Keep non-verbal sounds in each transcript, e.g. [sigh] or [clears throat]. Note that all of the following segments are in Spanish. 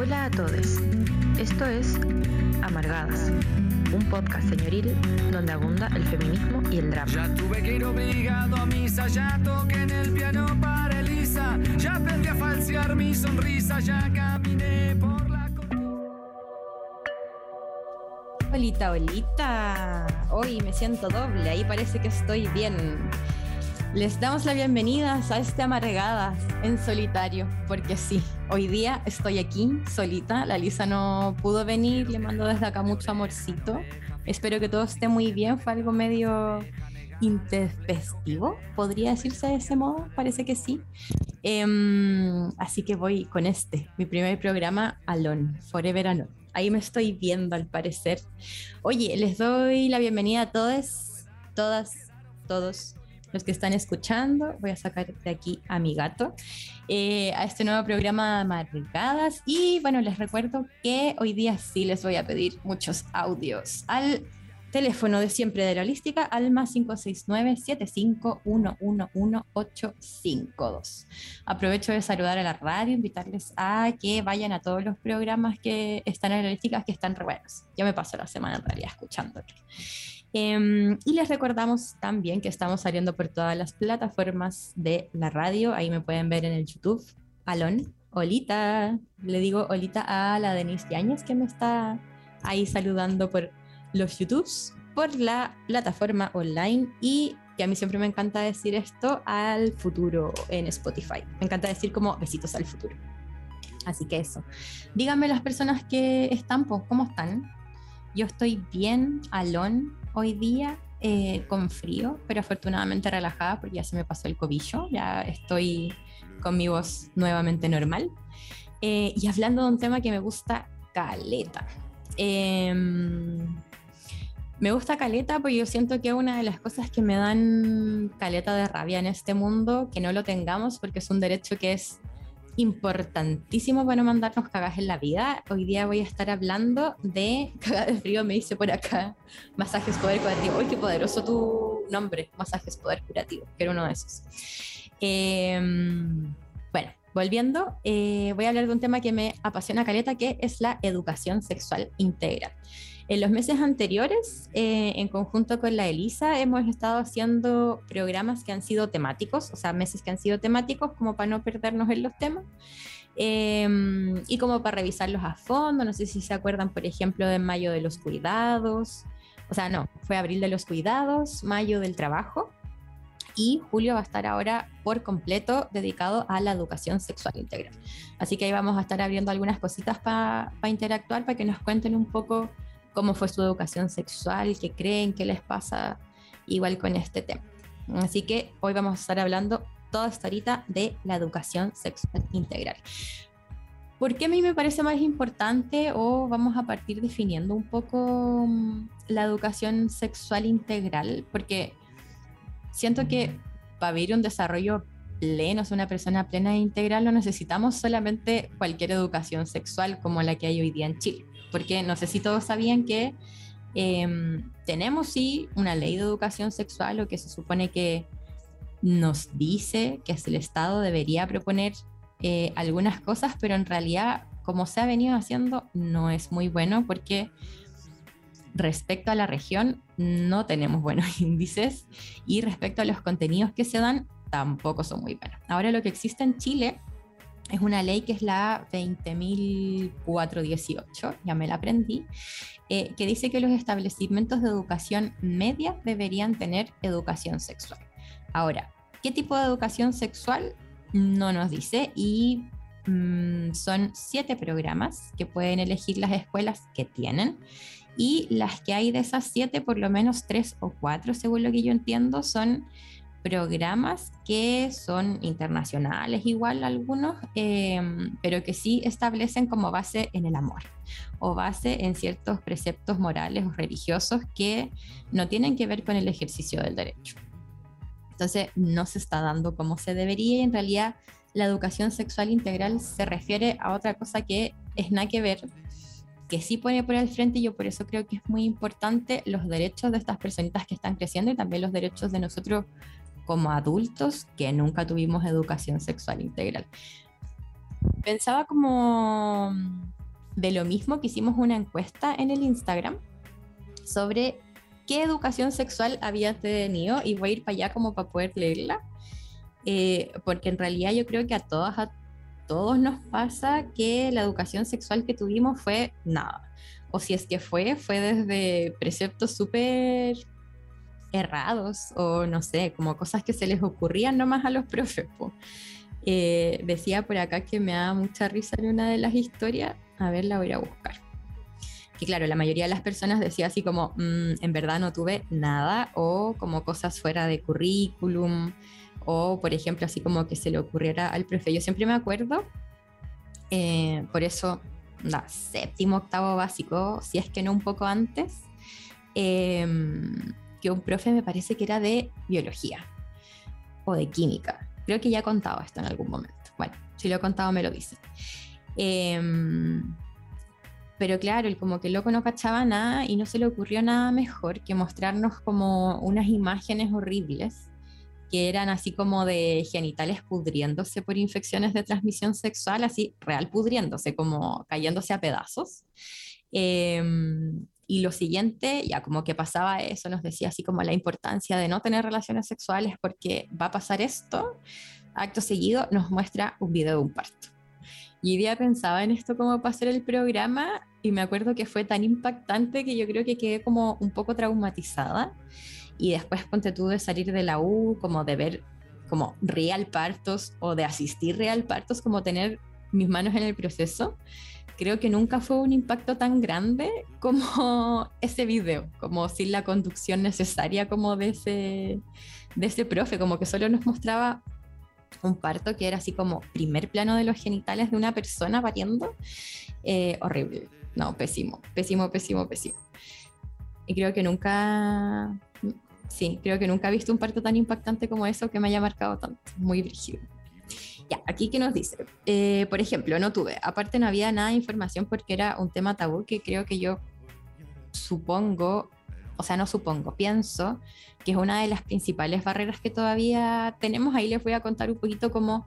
Hola a todos. Esto es Amargadas, un podcast señoril donde abunda el feminismo y el drama. Ya tuve que ir obligado a misa, ya toqué en el piano para Elisa, ya aprendí a falsear mi sonrisa, ya caminé por la Olita, olita. Hoy me siento doble, ahí parece que estoy bien. Les damos la bienvenida a este Amargadas en solitario, porque sí, hoy día estoy aquí solita. La Lisa no pudo venir, le mando desde acá mucho amorcito. Espero que todo esté muy bien. Fue algo medio intempestivo, podría decirse de ese modo, parece que sí. Em, así que voy con este, mi primer programa, Alone, Forever Alone. Ahí me estoy viendo al parecer. Oye, les doy la bienvenida a todos, todas, todos los que están escuchando. Voy a sacar de aquí a mi gato, eh, a este nuevo programa Marcadas. Y bueno, les recuerdo que hoy día sí les voy a pedir muchos audios al teléfono de siempre de la holística, alma 569-75111-852. Aprovecho de saludar a la radio, invitarles a que vayan a todos los programas que están en la holística, que están re buenos. Ya me paso la semana en realidad escuchándolos. Em, y les recordamos también que estamos saliendo por todas las plataformas de la radio. Ahí me pueden ver en el YouTube. Alon, Olita, le digo Olita a la Denise Yáñez que me está ahí saludando por los YouTubes, por la plataforma online y que a mí siempre me encanta decir esto al futuro en Spotify. Me encanta decir como besitos al futuro. Así que eso. Díganme las personas que están, pues, ¿cómo están? Yo estoy bien, alón, hoy día, eh, con frío, pero afortunadamente relajada porque ya se me pasó el cobillo, ya estoy con mi voz nuevamente normal. Eh, y hablando de un tema que me gusta, caleta. Em, me gusta caleta porque yo siento que una de las cosas que me dan caleta de rabia en este mundo, que no lo tengamos porque es un derecho que es importantísimo para no mandarnos cagas en la vida. Hoy día voy a estar hablando de cagas de frío, me dice por acá, masajes poder curativo. ¡Uy, qué poderoso tu nombre! Masajes poder curativo, que era uno de esos. Em, bueno, volviendo, eh, voy a hablar de un tema que me apasiona caleta, que es la educación sexual integral. En los meses anteriores, eh, en conjunto con la ELISA, hemos estado haciendo programas que han sido temáticos, o sea, meses que han sido temáticos, como para no perdernos en los temas. Em, y como para revisarlos a fondo, no sé si se acuerdan, por ejemplo, de mayo de los cuidados, o sea, no, fue abril de los cuidados, mayo del trabajo, y julio va a estar ahora por completo dedicado a la educación sexual integral. Así que ahí vamos a estar abriendo algunas cositas para interactuar, para que nos cuenten un poco cómo fue su educación sexual, qué creen, qué les pasa igual con este tema. Así que hoy vamos a estar hablando toda esta horita de la educación sexual integral. ¿Por qué a mí me parece más importante o vamos a partir definiendo un poco mm, la educación sexual integral? Porque siento que para vivir un desarrollo pleno, una persona plena e integral, no necesitamos solamente cualquier educación sexual como la que hay hoy día en Chile porque no sé si todos sabían que em, tenemos sí una ley de educación sexual o que se supone que nos dice que el Estado debería proponer eh, algunas cosas, pero en realidad como se ha venido haciendo no es muy bueno porque respecto a la región no tenemos buenos [laughs] índices y respecto a los contenidos que se dan tampoco son muy buenos. Ahora lo que existe en Chile es una ley que es la 20.418, ya me la aprendí, eh, que dice que los establecimientos de educación media deberían tener educación sexual. Ahora, ¿qué tipo de educación sexual? No nos dice y mm, son siete programas que pueden elegir las escuelas que tienen y las que hay de esas siete, por lo menos tres o cuatro, según lo que yo entiendo, son programas que son internacionales igual algunos, em, pero que sí establecen como base en el amor o base en ciertos preceptos morales o religiosos que no tienen que ver con el ejercicio del derecho. Entonces no se está dando como se debería y en realidad la educación sexual integral se refiere a otra cosa que es nada que ver que sí pone por el frente y yo por eso creo que es muy importante los derechos de estas personitas que están creciendo y también los derechos de nosotros como adultos que nunca tuvimos educación sexual integral. pensaba como de lo mismo que hicimos una encuesta en el Instagram sobre qué educación sexual había tenido y voy a ir para allá como para poder leerla, eh, porque en realidad yo creo que a todas, a todos nos pasa que la educación sexual que tuvimos fue nada, o si es que fue, fue desde preceptos súper errados o no sé, como cosas que se les ocurrían nomás a los [laughs] profes. Eh, decía por acá que me da mucha risa en una de las historias, a ver, la voy a buscar que claro, la mayoría de las personas decía así como, mm, en verdad no tuve nada, o como cosas fuera de currículum, o por ejemplo, así como que se le ocurriera al profe. Yo siempre me acuerdo, eh, por eso, da, séptimo, octavo básico, si es que no un poco antes, em, que un profe me parece que era de biología o de química. Creo que ya he contado esto en algún momento. Bueno, si lo he contado me lo dice. Eh, pero claro, el como que loco no cachaba nada y no se le ocurrió nada mejor que mostrarnos como unas imágenes horribles que eran así como de genitales pudriéndose por infecciones de transmisión sexual, así real pudriéndose, como cayéndose a pedazos. Em, y lo siguiente, ya como que pasaba eso, nos decía así como la importancia de no tener relaciones sexuales porque va a pasar esto. Acto seguido nos muestra un video de un parto. Y día pensaba en esto como para hacer el programa y me acuerdo que fue tan impactante que yo creo que quedé como un poco traumatizada. Y después ponte tú de salir de la U, como de ver como real partos o de asistir real partos, como tener mis manos en el proceso. Creo que nunca fue un impacto tan grande como [laughs] ese video, como sin la conducción necesaria como de ese, de ese profe, como que solo nos mostraba un parto que era así como primer plano de los genitales de una persona pariendo. Eh, horrible, no, pésimo, pésimo, pésimo, pésimo. Y creo que nunca, sí, creo que nunca he visto un parto tan impactante como eso que me haya marcado tanto, muy brígido. Aquí que nos dice, eh, por ejemplo, no tuve, aparte no había nada de información porque era un tema tabú que creo que yo supongo, o sea, no supongo, pienso que es una de las principales barreras que todavía tenemos. Ahí les voy a contar un poquito cómo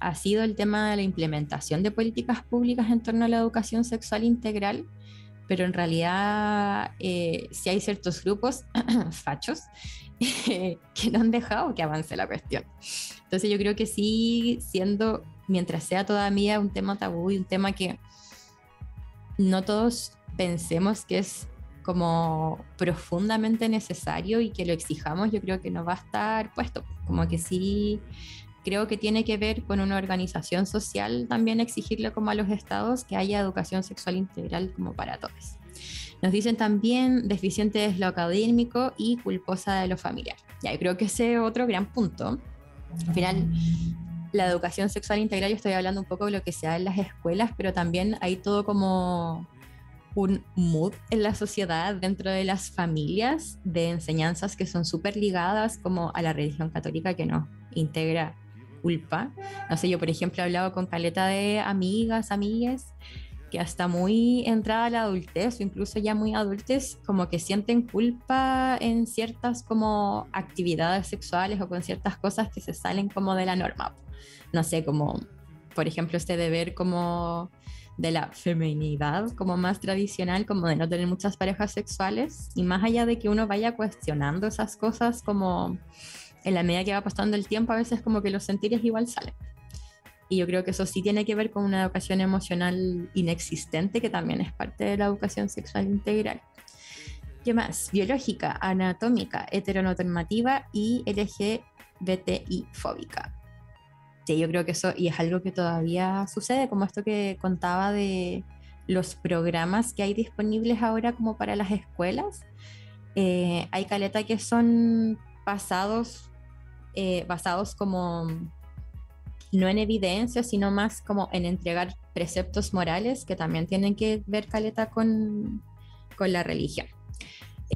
ha sido el tema de la implementación de políticas públicas en torno a la educación sexual integral, pero en realidad eh, si hay ciertos grupos [clears throat] fachos [laughs] que no han dejado que avance la cuestión. Entonces yo creo que sí, siendo, mientras sea todavía un tema tabú y un tema que no todos pensemos que es como profundamente necesario y que lo exijamos, yo creo que no va a estar puesto. Como que sí, creo que tiene que ver con una organización social también exigirle como a los estados que haya educación sexual integral como para todos. Nos dicen también deficiente de lo académico y culposa de lo familiar. Ya, creo que ese es otro gran punto. Al final, la educación sexual integral, yo estoy hablando un poco de lo que se da en las escuelas, pero también hay todo como un mood en la sociedad, dentro de las familias, de enseñanzas que son súper ligadas como a la religión católica que nos integra culpa. No sé, yo por ejemplo he hablado con caleta de amigas, amigas, que hasta muy entrada la adultez o incluso ya muy adultes, como que sienten culpa en ciertas como actividades sexuales o con ciertas cosas que se salen como de la norma. No sé, como por ejemplo este deber como de la feminidad como más tradicional, como de no tener muchas parejas sexuales, y más allá de que uno vaya cuestionando esas cosas como en la medida que va pasando el tiempo, a veces como que los sentires igual salen. Y yo creo que eso sí tiene que ver con una educación emocional inexistente, que también es parte de la educación sexual integral. ¿Qué más? Biológica, anatómica, heteronormativa y LGBTI fóbica. Sí, yo creo que eso, y es algo que todavía sucede, como esto que contaba de los programas que hay disponibles ahora como para las escuelas. Eh, hay caleta que son pasados, eh, basados como no en evidencia, sino más como en entregar preceptos morales que también tienen que ver caleta con, con la religión.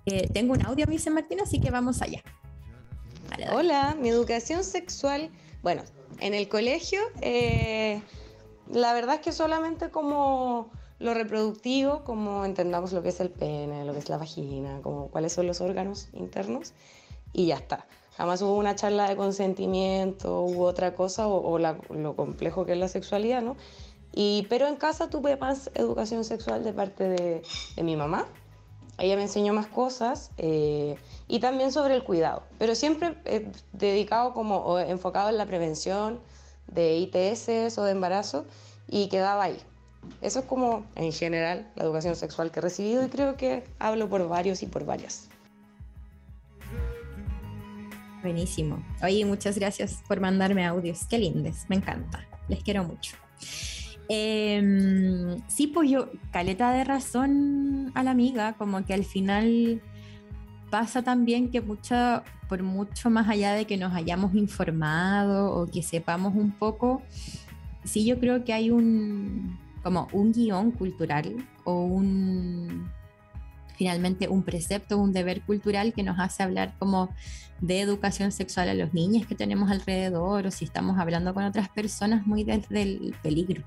Eh, tengo un audio, dice Martina, así que vamos allá. Hola, mi educación sexual, bueno, en el colegio, eh, la verdad es que solamente como lo reproductivo, como entendamos lo que es el pene, lo que es la vagina, como cuáles son los órganos internos, y ya está. Jamás hubo una charla de consentimiento, hubo otra cosa, o, lo complejo que es la sexualidad, ¿no? Y, pero en casa tuve más educación sexual de parte de, mi mamá. Ella me enseñó más cosas eh, y también sobre el cuidado, pero siempre eh, dedicado como o enfocado en la prevención de ITS o de embarazo y quedaba ahí. Eso es como en general la educación sexual que he recibido y creo que hablo por varios y por varias. Buenísimo. Oye, muchas gracias por mandarme audios. Qué lindes, me encanta. Les quiero mucho. Em, sí, pues yo, caleta de razón a la amiga, como que al final pasa también que mucha, por mucho más allá de que nos hayamos informado o que sepamos un poco, sí yo creo que hay un como un guion cultural o un finalmente un precepto, un deber cultural que nos hace hablar como de educación sexual a los niños que tenemos alrededor o si estamos hablando con otras personas muy desde el peligro.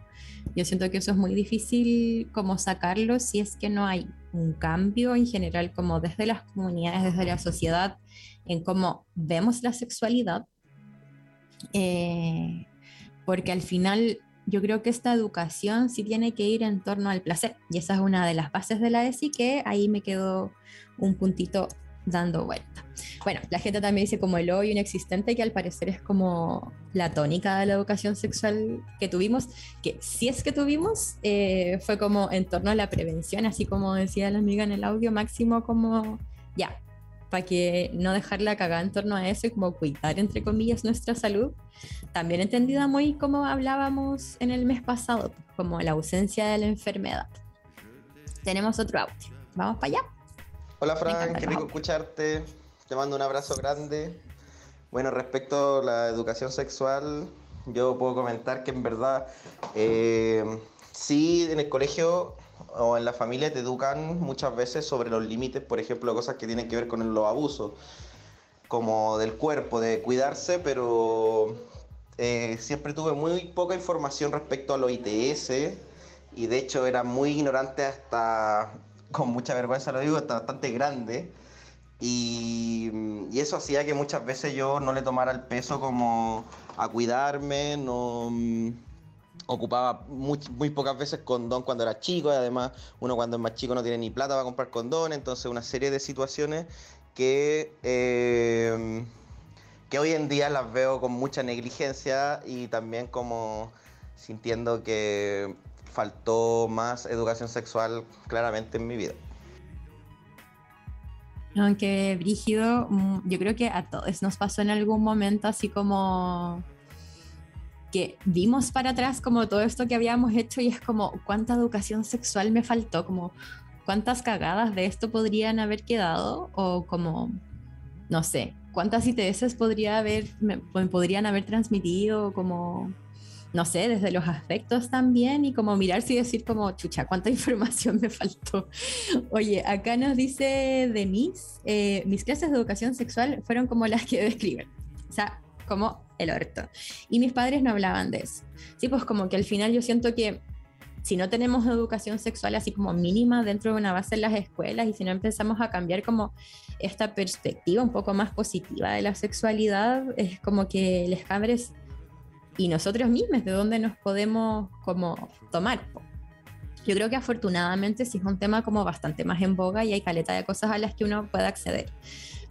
Yo siento que eso es muy difícil como sacarlo si es que no hay un cambio en general como desde las comunidades, desde la sociedad, en cómo vemos la sexualidad. Eh, porque al final yo creo que esta educación sí tiene que ir en torno al placer. Y esa es una de las bases de la ESI que ahí me quedó un puntito dando vuelta. Bueno, la gente también dice como el hoy inexistente, que al parecer es como la tónica de la educación sexual que tuvimos, que si es que tuvimos, eh, fue como en torno a la prevención, así como decía la amiga en el audio, máximo como ya, para que no dejarla cagada en torno a eso y como cuidar, entre comillas, nuestra salud. También entendida muy como hablábamos en el mes pasado, como la ausencia de la enfermedad. Tenemos otro audio. Vamos para allá. Hola Fran, qué rico escucharte. Te mando un abrazo grande. Bueno, respecto a la educación sexual, yo puedo comentar que en verdad eh, sí en el colegio o en la familia te educan muchas veces sobre los límites, por ejemplo, cosas que tienen que ver con los abusos, como del cuerpo, de cuidarse, pero eh, siempre tuve muy poca información respecto a los ITS y de hecho era muy ignorante hasta, con mucha vergüenza lo digo, hasta bastante grande. Y, y, eso hacía que muchas veces yo no le tomara el peso como a cuidarme, no ocupaba muy, muy, pocas veces condón cuando era chico y además uno cuando es más chico no tiene ni plata para comprar condón, entonces una serie de situaciones que, eh, que hoy en día las veo con mucha negligencia y también como sintiendo que faltó más educación sexual claramente en mi vida. Aunque Brígido, mm, yo creo que a todos nos pasó en algún momento así como que vimos para atrás como todo esto que habíamos hecho y es como cuánta educación sexual me faltó, como cuántas cagadas de esto podrían haber quedado o como, no sé, cuántas ITS podría haber, me, podrían haber transmitido como, no sé, desde los aspectos también y como mirarse y decir como, chucha, cuánta [laughs] información me faltó. Oye, acá nos dice Denise, eh, mis clases de educación sexual fueron como las que describen. O sea, como el orto. Y mis padres no hablaban de eso. Sí, pues como que al final yo siento que si no tenemos educación sexual así como mínima dentro de una base en las escuelas y si no empezamos a cambiar como esta perspectiva un poco más positiva de la sexualidad, es como que les cabres y nosotros mismos de dónde nos podemos como tomar. Yo creo que afortunadamente sí es un tema como bastante más en boga y hay caleta de cosas a las que uno puede acceder.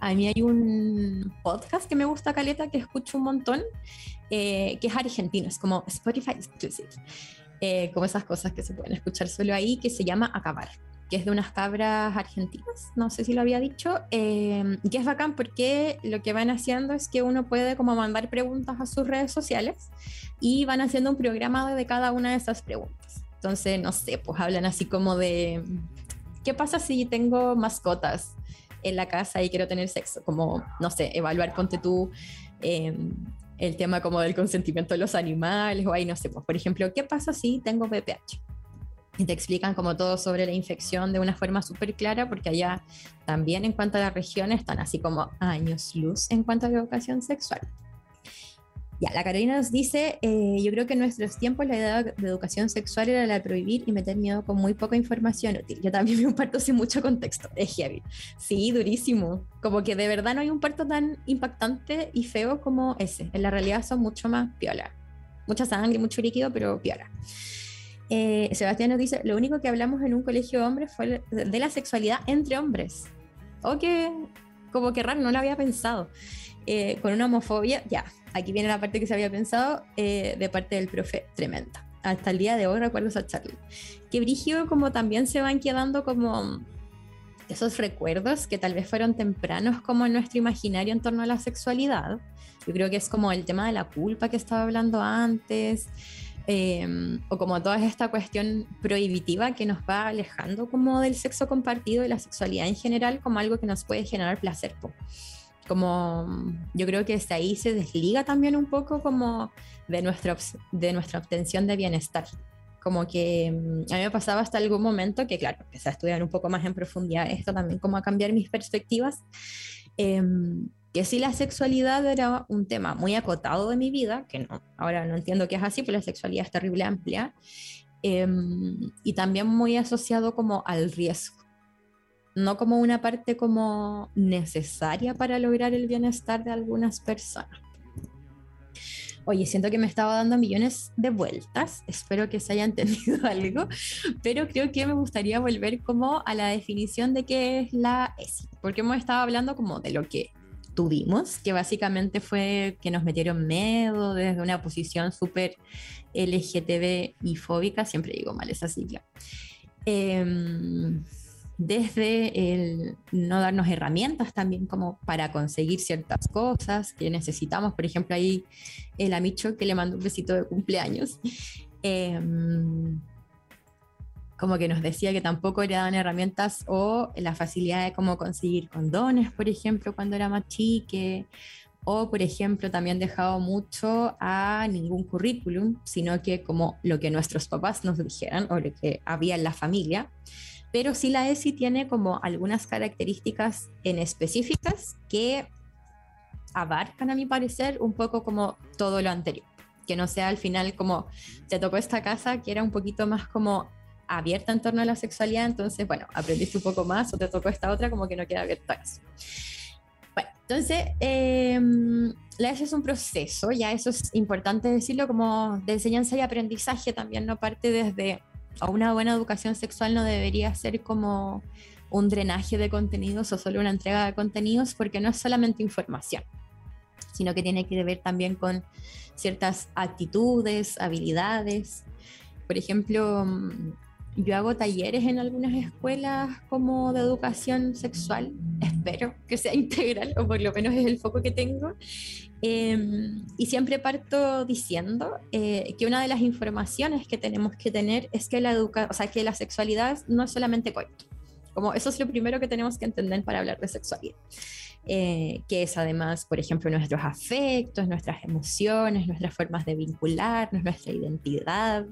A mí hay un podcast que me gusta caleta, que escucho un montón, eh, que es argentino, es como Spotify Exclusive, eh, como esas cosas que se pueden escuchar solo ahí, que se llama Acabar que es de unas cabras argentinas, no sé si lo había dicho, eh, que es bacán porque lo que van haciendo es que uno puede como mandar preguntas a sus redes sociales y van haciendo un programa de cada una de esas preguntas. Entonces, no sé, pues hablan así como de, ¿qué pasa si tengo mascotas? En la casa y quiero tener sexo, como, no sé, evaluar, ponte tú, em, el tema como del consentimiento de los animales, o ahí, no sé, pues, por ejemplo, ¿qué pasa si tengo VPH? Y te explican como todo sobre la infección de una forma súper clara, porque allá también en cuanto a la región están así como años luz en cuanto a la educación sexual. Ya, la Carolina nos dice, eh, yo creo que en nuestros tiempos la idea de educación sexual era la de prohibir y meter miedo con muy poca información útil. Yo también [laughs] vi un parto sin mucho contexto, [laughs] es heavy. Sí, durísimo. Como que de verdad no hay un parto tan impactante y feo como ese. En la realidad son mucho más piola. Mucha sangre, mucho líquido, pero piola. Eh, Sebastián nos dice, lo único que hablamos en un colegio de hombres fue de la sexualidad entre hombres. O que, como que raro, no lo había pensado. Eh, con una homofobia, ya, aquí viene la parte que se había pensado eh, de parte del profe Tremenda. Hasta el día de hoy recuerdo esa charla. Que Brigio como también se van quedando como esos recuerdos que tal vez fueron tempranos como en nuestro imaginario en torno a la sexualidad. Yo creo que es como el tema de la culpa que estaba hablando antes, em, o como toda esta cuestión prohibitiva que nos va alejando como del sexo compartido y la sexualidad en general como algo que nos puede generar placer como yo creo que desde ahí se desliga también un poco como de nuestra, de nuestra obtención de bienestar. Como que mm, a mí me pasaba hasta algún momento que, claro, empecé a estudiar un poco más en profundidad esto también, como a cambiar mis perspectivas, em, que si la sexualidad era un tema muy acotado de mi vida, que no, ahora no entiendo que es así, pero la sexualidad es terrible amplia, em, y también muy asociado como al riesgo no como una parte como necesaria para lograr el bienestar de algunas personas. Oye, siento que me estaba dando millones de vueltas, espero que se haya entendido [laughs] algo, pero creo que me gustaría volver como a la definición de qué es la ESI, porque hemos estado hablando como de lo que tuvimos, que básicamente fue que nos metieron miedo desde una posición súper LGTB y fóbica, siempre digo mal esa sigla. Eh, desde el no darnos herramientas también como para conseguir ciertas cosas que necesitamos. Por ejemplo, ahí el amicho que le mandó un besito de cumpleaños, em, como que nos decía que tampoco le daban herramientas o la facilidad de cómo conseguir condones, por ejemplo, cuando era más chique. O, por ejemplo, también dejado mucho a ningún currículum, sino que como lo que nuestros papás nos dijeran o lo que había en la familia pero sí la ESI tiene como algunas características en específicas que abarcan, a mi parecer, un poco como todo lo anterior. Que no sea al final como te tocó esta casa que era un poquito más como abierta en torno a la sexualidad, entonces, bueno, aprendiste un poco más o te tocó esta otra como que no queda abierta eso. Bueno, entonces, em, la ESI es un proceso, ya eso es importante decirlo, como de enseñanza y aprendizaje también, no parte desde o una buena educación sexual no debería ser como un drenaje de contenidos o solo una entrega de contenidos, porque no es solamente información, sino que tiene que ver también con ciertas actitudes, habilidades. Por ejemplo, mm, yo hago talleres en algunas escuelas como de educación sexual, espero que sea [laughs] integral, o por lo menos es el foco que tengo, Em, y siempre parto diciendo eh, que una de las informaciones que tenemos que tener es que la, educa o sea, que la sexualidad no es solamente coito. Como eso es lo primero que tenemos que entender para hablar de sexualidad. Eh, que es además, por ejemplo, nuestros afectos, nuestras emociones, nuestras formas de vincularnos, nuestra identidad,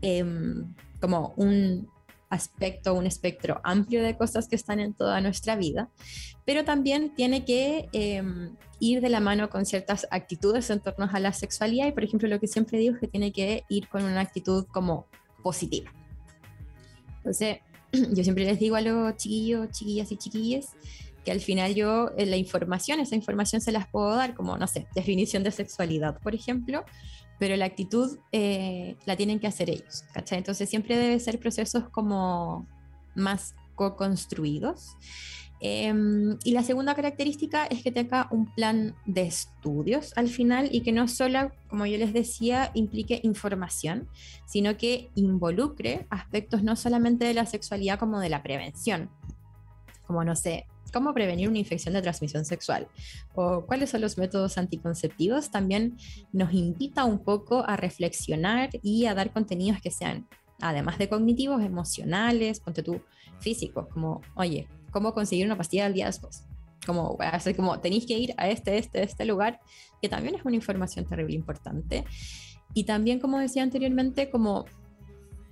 em, como un, aspecto, un espectro amplio de cosas que están en toda nuestra vida, pero también tiene que em, ir de la mano con ciertas actitudes en torno a la sexualidad y, por ejemplo, lo que siempre digo es que tiene que ir con una actitud como positiva. Entonces, [clears throat] yo siempre les digo a los chiquillos, chiquillas y chiquillas, que al final yo eh, la información, esa información se las puedo dar como, no sé, definición de sexualidad, por ejemplo, pero la actitud eh, la tienen que hacer ellos, ¿cachai? Entonces siempre debe ser procesos como más co-construidos. Em, y la segunda característica es que tenga un plan de estudios al final y que no solo, como yo les decía, implique información, sino que involucre aspectos no solamente de la sexualidad como de la prevención, como no sé, cómo prevenir una infección de transmisión sexual o cuáles son los métodos anticonceptivos, también nos invita un poco a reflexionar y a dar contenidos que sean, además de cognitivos, emocionales, ponte tú, físicos, como, oye, ¿cómo conseguir una pastilla al día después? Como, hacer como, tenéis que ir a este, este, este lugar, que también es una información terrible importante. Y también, como decía anteriormente, como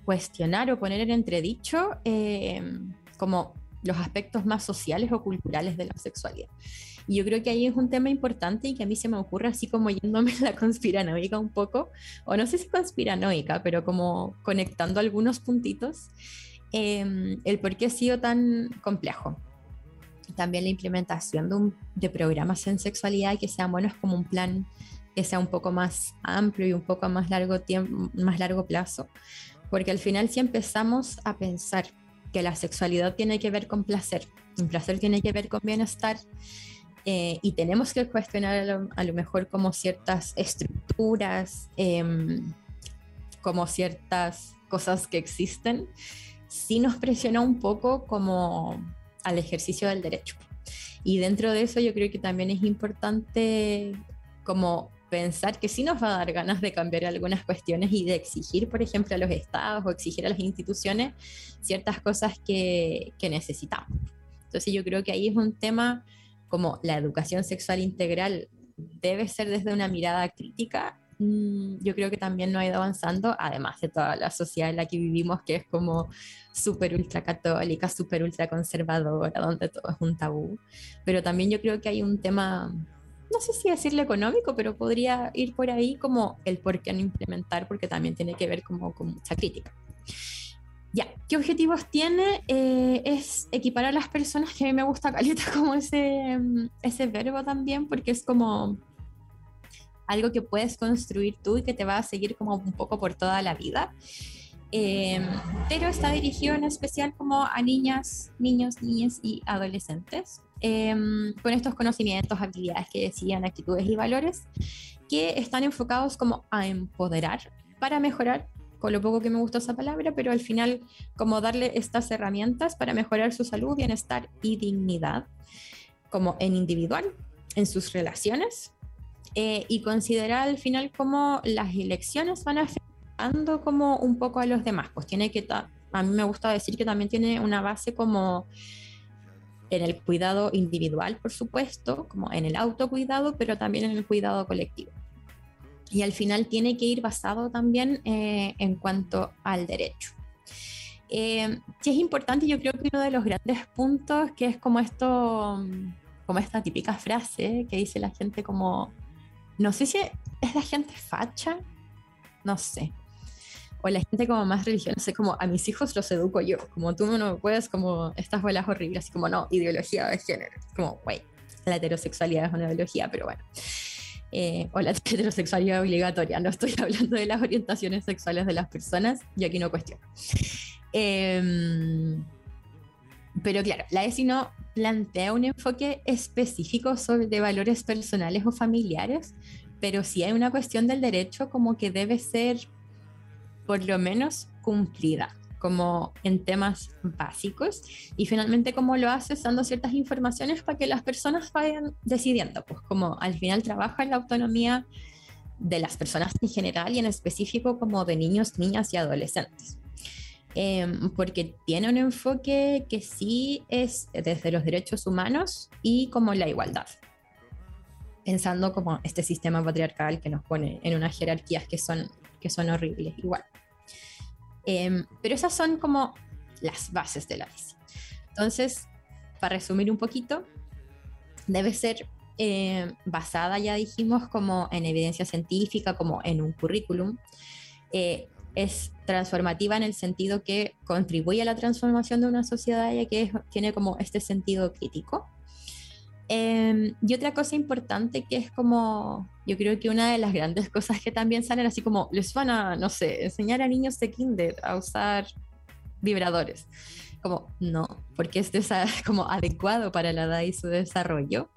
cuestionar o poner en entredicho, eh, como los aspectos más sociales o culturales de la sexualidad. Y yo creo que ahí es un tema importante y que a mí se me ocurre así como yéndome la conspiranoica un poco, o no sé si conspiranoica, pero como conectando algunos puntitos, em, el por qué ha sido tan complejo. También la implementación de, de programas en sexualidad que sean buenos como un plan que sea un poco más amplio y un poco más largo, tiempo, más largo plazo. Porque al final si empezamos a pensar que la sexualidad tiene que ver con placer, un placer tiene que ver con bienestar, eh, y tenemos que cuestionar a lo, mejor como ciertas estructuras, em, como ciertas cosas que existen, sí nos presiona un poco como al ejercicio del derecho. Y dentro de eso yo creo que también es importante como pensar que sí nos va a dar ganas de cambiar algunas cuestiones y de exigir, por ejemplo, a los estados o exigir a las instituciones ciertas cosas que, que necesitamos. Entonces yo creo que ahí es un tema como la educación sexual integral debe ser desde una mirada crítica, mm, yo creo que también no ha ido avanzando, además de toda la sociedad en la que vivimos, que es como súper ultra católica, súper ultra conservadora, donde todo es un tabú. Pero también yo creo que hay un tema no sé si decirlo económico, pero podría ir por ahí como el por qué no implementar, porque también tiene que ver como con mucha crítica. Ya, ¿qué objetivos tiene? Eh, es equipar a las personas, que a mí me gusta caleta [laughs] como ese, ese verbo también, porque es como algo que puedes construir tú y que te va a seguir como un poco por toda la vida. Eh, pero está dirigido en especial como a niñas, niños, niñas y adolescentes. Em, con estos conocimientos, habilidades que decían, actitudes y valores que están enfocados como a empoderar para mejorar, con lo poco que me gustó esa palabra, pero al final como darle estas herramientas para mejorar su salud, bienestar y dignidad, como en individual, en sus relaciones, eh, y considerar al final como las elecciones van afectando como un poco a los demás, pues tiene que, a mí me gusta decir que también tiene una base como en el cuidado individual, por supuesto, como en el autocuidado, pero también en el cuidado colectivo. Y al final tiene que ir basado también eh, en cuanto al derecho. Eh, es importante, yo creo que uno de los grandes puntos, que es como esto, como esta típica frase que dice la gente como, no sé si es la gente facha, no sé, o la gente como más religiosa, como a mis hijos los educo yo, como tú no puedes, como estas bolas horribles, así como no, ideología de género, como, güey, la heterosexualidad es una ideología, pero bueno. Eh, o la [laughs] heterosexualidad obligatoria, no estoy [laughs] hablando de las orientaciones sexuales de las personas, y aquí no cuestiono. Em, pero claro, la ESI no plantea un enfoque específico sobre valores personales o familiares, pero sí hay una cuestión del derecho como que debe ser por lo menos cumplida, como en temas básicos, y finalmente cómo lo hace dando ciertas informaciones para que las personas vayan decidiendo, pues como al final trabaja en la autonomía de las personas en general y en específico como de niños, niñas y adolescentes. Em, porque tiene un enfoque que sí es desde los derechos humanos y como la igualdad pensando como este sistema patriarcal que nos pone en unas jerarquías que son que son horribles igual. Em, pero esas son como las bases de la ESI. Entonces, para resumir un poquito, debe ser eh, basada, ya dijimos, como en evidencia científica, como en un currículum. Eh, es transformativa en el sentido que contribuye a la transformación de una sociedad ya que tiene como este sentido crítico. Em, y otra cosa importante que es como, yo creo que una de las grandes cosas que también salen así como, les van a, no sé, enseñar a niños de kinder a usar vibradores. Como, no, porque este es [laughs] como adecuado para la edad y su desarrollo.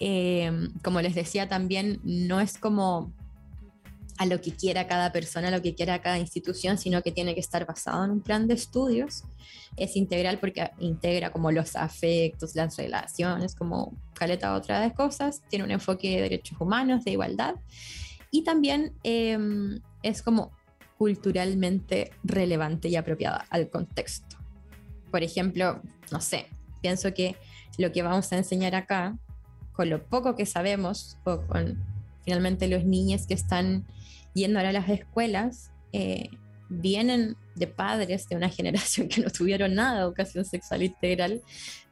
Em, como les decía también, no es como a lo que quiera cada persona, a lo que quiera cada institución, sino que tiene que estar basado en un plan de estudios. Es integral porque integra como los afectos, las relaciones, como caleta otra de cosas. Tiene un enfoque de derechos humanos, de igualdad. Y también em, es como culturalmente relevante y apropiada al contexto. Por ejemplo, no sé, pienso que lo que vamos a enseñar acá, con lo poco que sabemos, o con finalmente los niños que están yendo ahora a las escuelas, eh, vienen de padres de una [laughs] generación que no tuvieron nada de educación sexual integral,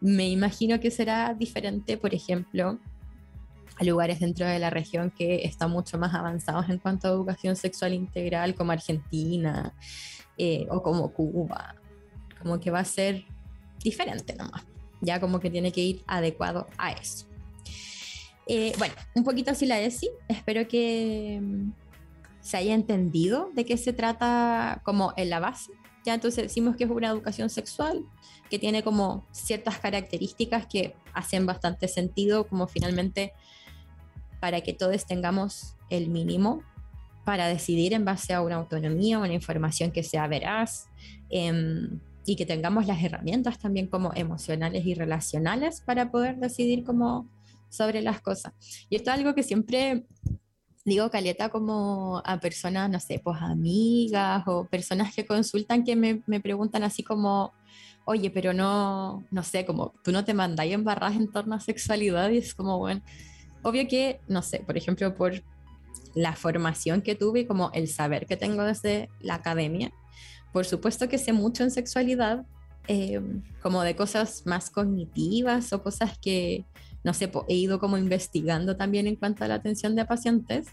me imagino que será diferente, por ejemplo, a lugares dentro de la región que están mucho más avanzados en cuanto a educación sexual integral, como Argentina eh, o como Cuba. Como que va a ser diferente nomás. Ya como que tiene que ir adecuado a eso. Eh, bueno, un poquito así la ESI. Espero que se haya entendido de qué se trata como en la base. Ya entonces decimos que es una educación sexual que tiene como ciertas características que hacen bastante sentido, como finalmente para que todos tengamos el mínimo para decidir en base a una autonomía, una información que sea veraz em, y que tengamos las herramientas también como emocionales y relacionales para poder decidir como sobre las cosas. Y esto es algo que siempre digo caleta como a personas, no sé, pues amigas o personas que consultan que me, me preguntan así como, oye, pero no, no sé, como tú no te mandáis en barras en torno a sexualidad y es como, bueno, obvio que, no sé, por ejemplo, por la formación que tuve como el saber que tengo desde la academia, por supuesto que sé mucho en sexualidad, eh, como de cosas más cognitivas o cosas que, no sé, he ido como investigando también en cuanto a la atención de pacientes,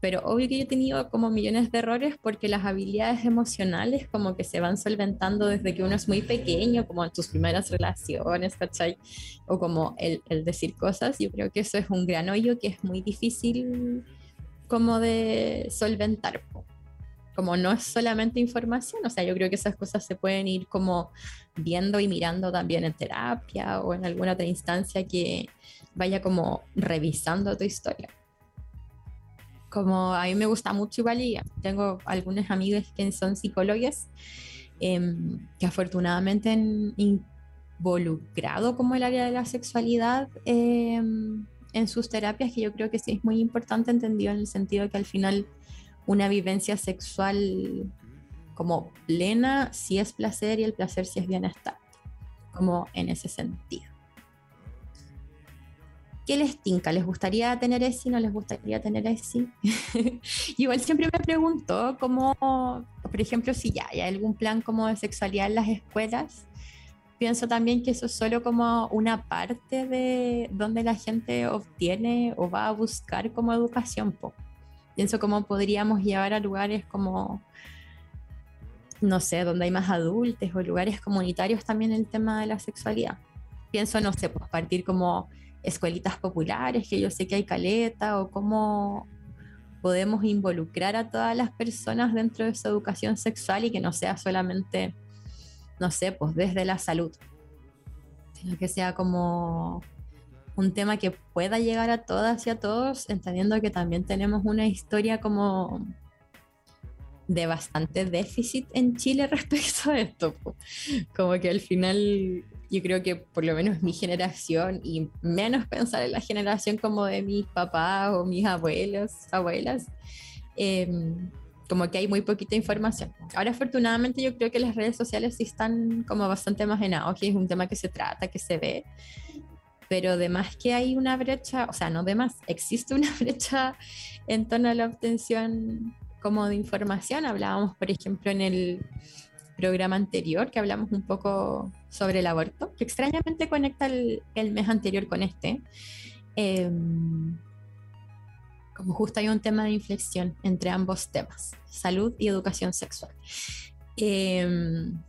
pero obvio que yo he tenido como millones de errores porque las habilidades emocionales como que se van solventando desde que uno es muy pequeño, como en tus primeras relaciones, ¿cachai? O como el, el decir cosas, yo creo que eso es un gran hoyo que es muy difícil como de solventar como no es solamente información, o sea, yo creo que esas cosas se pueden ir como viendo y mirando también en terapia o en alguna otra instancia que vaya como revisando tu historia. Como a mí me gusta mucho igual y tengo algunos amigos que son psicólogos em, que afortunadamente han involucrado como el área de la sexualidad em, en sus terapias, que yo creo que sí es muy importante entendido en el sentido que al final una vivencia sexual como plena si es placer y el placer si es bienestar, como en ese sentido. ¿Qué les tinca? ¿Les gustaría tener ese? ¿No les gustaría tener ese? [laughs] Igual siempre me pregunto como, por ejemplo, si ya hay algún plan como de sexualidad en las escuelas, pienso también que eso es solo como una parte de donde la gente obtiene o va a buscar como educación. Po pienso cómo podríamos llevar a lugares como, no sé, donde hay más adultos o lugares comunitarios también el tema de la sexualidad. Pienso, no sé, pues partir como escuelitas populares, que yo sé que hay caleta, o cómo podemos involucrar a todas las personas dentro de su educación sexual y que no sea solamente, no sé, pues desde la salud, sino que sea como un tema que pueda llegar a todas y a todos, entendiendo que también tenemos una historia como de bastante déficit en Chile [laughs] respecto a esto. Como que al final yo creo que por lo menos mi generación y menos pensar en la generación como de mis papás o mis abuelos, abuelas, em, como que hay muy poquita información. Ahora afortunadamente yo creo que las redes sociales sí están como bastante más en auge, es un tema que se trata, que se ve, pero además que hay una brecha, o sea, no de más, existe una [laughs] brecha en torno a la obtención como de información. Hablábamos, por ejemplo, en el programa anterior, que hablamos un poco sobre el aborto, que extrañamente conecta el, mes anterior con este. Em, como justo hay un tema de inflexión entre ambos temas, salud y educación sexual. Em,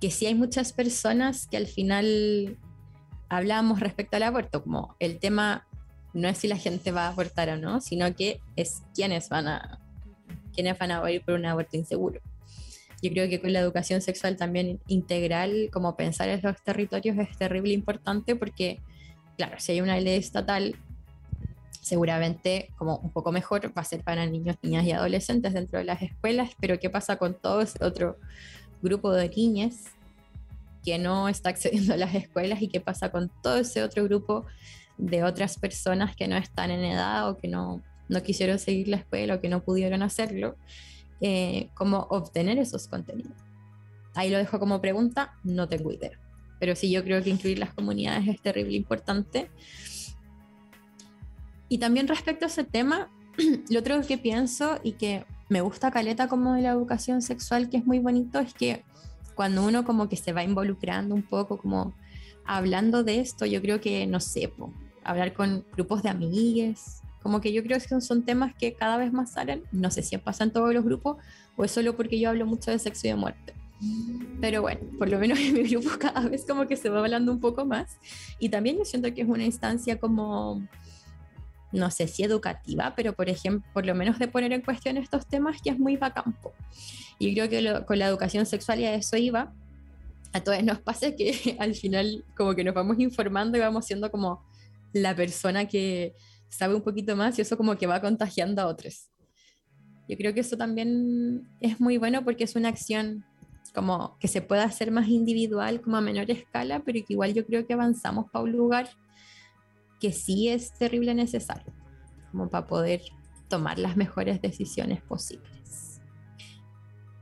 que sí hay muchas personas que al final hablábamos respecto al aborto, como el tema no es si la gente va a abortar o no, sino que es quiénes van a, quiénes van a ir por un aborto inseguro. Yo creo que con la educación sexual también integral, como pensar en los territorios es terrible importante porque, claro, si hay una ley estatal, seguramente como un poco mejor va a ser para niños, niñas y adolescentes dentro de las escuelas, pero ¿qué pasa con todo ese otro grupo de niñas que no está accediendo a las escuelas y qué pasa con todo ese otro grupo de otras personas que no están en edad o que no, no quisieron seguir la escuela o que no pudieron hacerlo, eh, cómo obtener esos contenidos. Ahí lo dejo como pregunta, no tengo idea. Pero sí, yo creo que incluir las comunidades es terrible importante. Y también respecto a ese tema, [clears throat] lo otro que pienso y que me gusta Caleta como de la educación sexual, que es muy bonito, es que cuando uno como que se va involucrando un poco, como hablando de esto, yo creo que, no sé, hablar con grupos de amigues, como que yo creo que son, temas que cada vez más salen, no sé si pasa en todos los grupos o es solo porque yo hablo mucho de sexo y de muerte. Pero bueno, por lo menos [laughs] en mi grupo cada vez como que se va hablando un poco más. Y también yo siento que es una instancia como, no sé si educativa, pero por ejemplo, por lo menos de poner en cuestión estos temas que es muy vacampo. Y creo que con la educación sexual y a eso iba, a todos nos pasa que [laughs] al final como que nos vamos informando y vamos siendo como la persona que sabe un poquito más y eso como que va contagiando a otros. Yo creo que eso también es muy bueno porque es una acción como que se pueda hacer más individual, como a menor escala, pero que igual yo creo que avanzamos para un lugar que sí es terrible necesario, como para poder tomar las mejores decisiones posibles.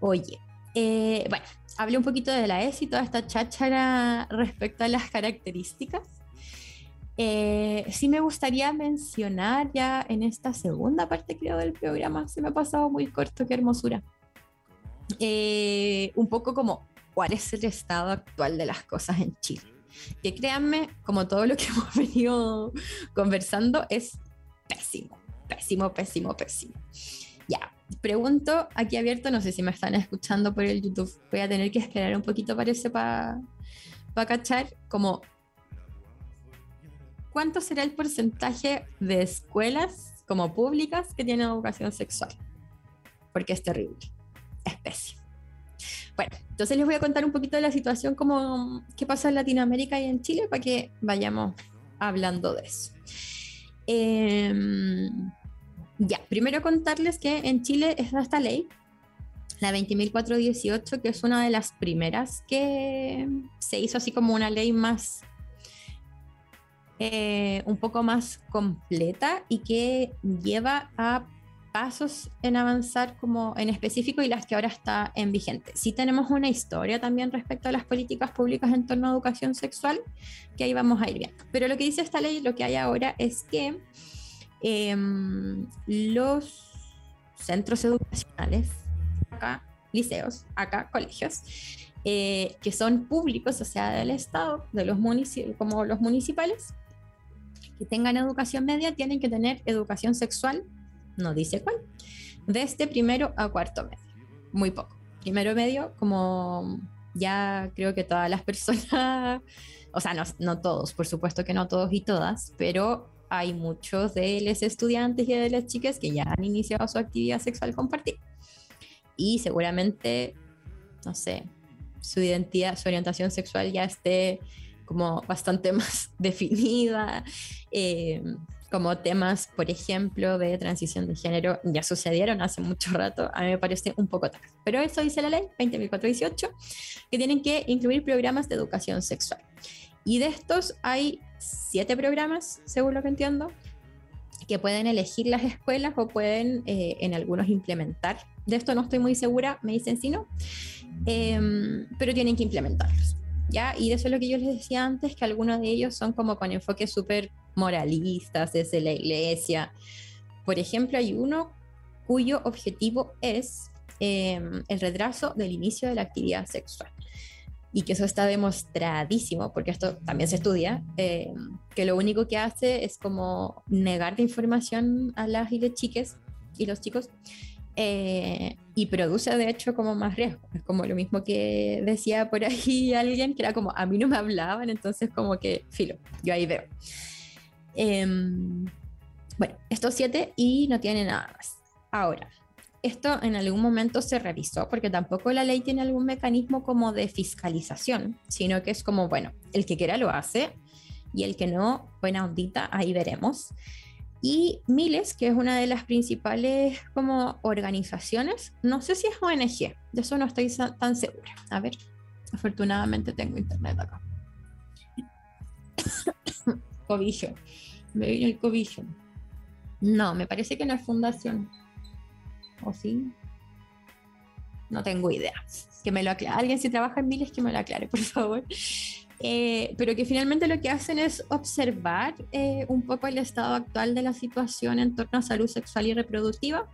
Oye, eh, bueno, hablé un poquito de la ESI toda esta cháchara respecto a las características. Eh, sí me gustaría mencionar ya en esta segunda parte, creo, del programa, se me ha pasado muy corto, qué hermosura. Eh, un poco como cuál es el estado actual de las cosas en Chile. Que créanme, como todo lo que [laughs] hemos venido conversando, es pésimo, pésimo, pésimo, pésimo. Ya, pregunto aquí abierto, no sé si me están escuchando por el YouTube, voy a tener que esperar un poquito, parece, para pa cachar, como cuánto será el porcentaje de escuelas como públicas que tienen educación sexual, porque es terrible, es pésimo. Bueno, entonces les voy a contar un poquito de la situación como qué pasa en Latinoamérica y en Chile para que vayamos hablando de eso. Eh, ya, primero contarles que en Chile está esta ley, la 20.418, que es una de las primeras que se hizo así como una ley más, eh, un poco más completa y que lleva a pasos en avanzar como en específico y las que ahora está en vigente. Sí tenemos una historia también respecto a las políticas públicas en torno a educación sexual, que ahí vamos a ir viendo. Pero lo que dice esta ley, lo que hay ahora es que Em, los centros educacionales, acá liceos, acá colegios, eh, que son públicos, o sea, del Estado, de los como los municipales, que tengan educación media, tienen que tener educación sexual, no dice cuál, desde primero a cuarto medio, muy poco. Primero medio, como ya creo que todas las [laughs] personas, o sea, no, no todos, por supuesto que no todos y todas, pero hay muchos de los estudiantes y de las chicas que ya han iniciado su actividad sexual compartida. Y seguramente, no sé, su identidad, su orientación sexual ya esté como bastante [laughs] más definida. Eh, como temas, por ejemplo, de transición de género ya sucedieron hace mucho rato, a mí me parece un poco tarde. Pero eso dice la ley 20.418, que tienen que incluir programas de educación sexual. Y de estos hay siete programas, según lo que entiendo, que pueden elegir las escuelas o pueden eh, en algunos implementar. De esto no estoy muy segura, me dicen si no, em, pero tienen que implementarlos. ¿ya? Y de eso es lo que yo les decía antes, que algunos de ellos son como con enfoques súper moralistas desde la iglesia. Por ejemplo, hay uno cuyo objetivo es em, el retraso del inicio de la actividad sexual y que eso está demostradísimo, porque esto también se estudia, eh, que lo único que hace es como negar de información a las y chiques y los chicos eh, y produce de hecho como más riesgo. Es como lo mismo que decía por ahí [laughs] alguien, que era como, a mí no me hablaban, entonces como que, filo, yo ahí veo. Em, bueno, estos siete y no tiene nada más. Ahora, esto en algún momento se revisó, porque tampoco la ley tiene algún mecanismo como de fiscalización, sino que es como, bueno, el que quiera lo hace y el que no, buena ondita, ahí veremos. Y Miles, que es una de las principales como organizaciones, no sé si es ONG, de eso no estoy tan segura. A ver, afortunadamente tengo internet acá. [coughs] cobillo, me vino el cobillo. No, me parece que no es fundación. ¿O sí? No tengo idea. Que me lo aclare. Alguien si trabaja en miles que me lo aclare, por favor. Eh, pero que finalmente lo que hacen es observar eh, un poco el estado actual de la situación en torno a salud sexual y reproductiva